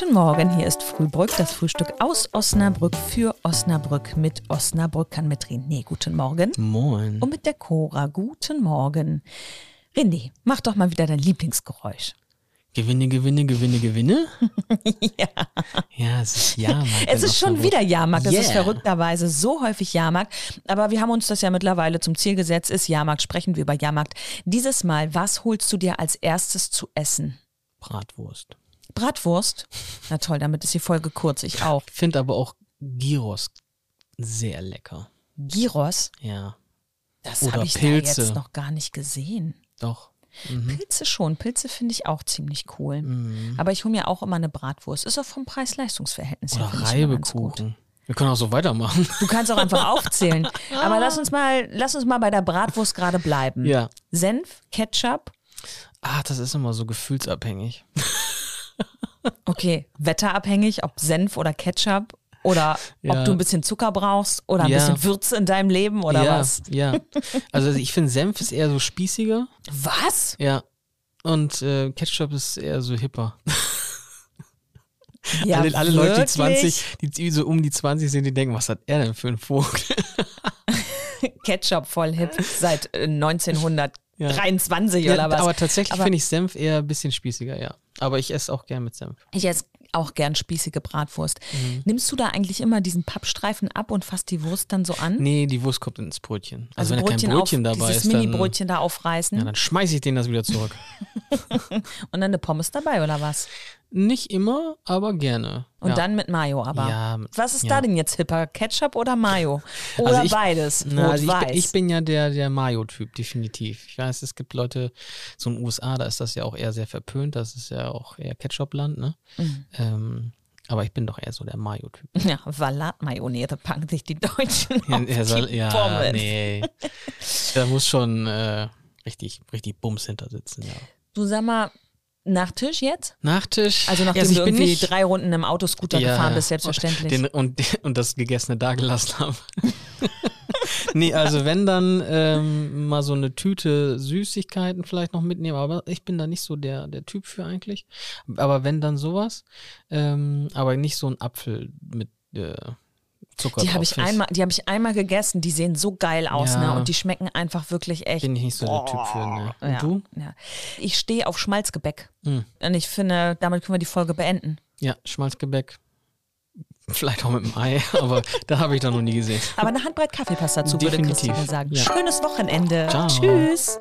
Guten Morgen, hier ist Frühbrück, das Frühstück aus Osnabrück für Osnabrück mit Osnabrückern mit René. Guten Morgen. Moin. Und mit der Cora. Guten Morgen. René, mach doch mal wieder dein Lieblingsgeräusch. Gewinne, Gewinne, Gewinne, Gewinne? ja. Ja, es ist Jahrmarkt. Es ist schon wieder Jahrmarkt. Es ist Yeah. verrückterweise so häufig Jahrmarkt. Aber wir haben uns das ja mittlerweile zum Ziel gesetzt. Ist Jahrmarkt, sprechen wir über Jahrmarkt. Dieses Mal, was holst du dir als erstes zu essen? Bratwurst. Bratwurst? Na toll, damit ist die Folge kurz. Ich auch. Ich finde aber auch Gyros sehr lecker. Gyros? Ja, Das habe ich da Pilze. jetzt noch gar nicht gesehen. doch. Pilze schon. Pilze finde ich auch ziemlich cool. Mhm. Aber ich hole mir auch immer eine Bratwurst. Ist auch vom Preis-Leistungs-Verhältnis her. Reibekuchen. Wir können auch so weitermachen. Du kannst auch einfach aufzählen. Aber lass uns mal, lass uns mal bei der Bratwurst gerade bleiben. Ja. Senf, Ketchup, Ah, das ist immer so gefühlsabhängig. Okay, wetterabhängig, ob Senf oder Ketchup oder ja. ob du ein bisschen Zucker brauchst oder ein ja. bisschen Würze in deinem Leben oder ja, was. Ja, also ich finde Senf ist eher so spießiger. Was? Ja. Und äh, Ketchup ist eher so hipper. Ja, alle, alle Leute, die 20, die so um die 20 sind, die denken, was hat er denn für einen Vogel? Ketchup voll hip seit äh, 1900 ja. 23 ja, oder was. Aber tatsächlich finde ich Senf eher ein bisschen spießiger, ja. Aber ich esse auch gern mit Senf. Ich esse auch gern spießige Bratwurst. Mhm. Nimmst du da eigentlich immer diesen Pappstreifen ab und fasst die Wurst dann so an? Nee, die Wurst kommt ins Brötchen. Also, also wenn Brötchen da kein Brötchen auf, dabei dieses ist. Dieses Mini-Brötchen da aufreißen. Ja, dann schmeiße ich denen das wieder zurück. und dann eine Pommes dabei, oder was? Nicht immer, aber gerne. Und ja. dann mit Mayo aber. Ja, was ist ja. da denn jetzt hipper? Ketchup oder Mayo? Oder Also ich- beides? Na, also ich, ich bin ja der, der Mayo-Typ, definitiv. Ich weiß, es gibt Leute, so in den USA, da ist das ja auch eher sehr verpönt, das ist ja auch eher Ketchup-Land, ne? Mhm. Ähm, aber ich bin doch eher so der Mayo-Typ. ja, Salatmayonnaise packen sich die Deutschen Ja, auf er soll- die ja, Pommes. nee. Da muss schon äh, richtig, richtig Bums hinter sitzen, ja. Du sag mal, Nachtisch jetzt? Nachtisch. Also nachdem also ich du bin irgendwie nicht, drei Runden im Autoscooter Ja, gefahren bist, selbstverständlich. Den, und, und das Gegessene dagelassen habe. nee, also wenn dann ähm, mal so eine Tüte Süßigkeiten vielleicht noch mitnehmen, aber ich bin da nicht so der, der Typ für eigentlich. Aber wenn dann sowas, ähm, aber nicht so ein Apfel mit äh, Zucker die habe ich Find einmal, die habe ich einmal gegessen. Die sehen so geil aus, Ja. ne? Und die schmecken einfach wirklich echt. Bin ich nicht so der Typ für, ne. Und ja, du? Ja. Ich stehe auf Schmalzgebäck. Hm. Und ich finde, damit können wir die Folge beenden. Ja, Schmalzgebäck. Vielleicht auch mit dem Ei, aber da habe ich da noch nie gesehen. Aber eine Handbreit Kaffeepass dazu, würde Definitiv, Christine sagen. ja. Schönes Wochenende. Ciao. Tschüss.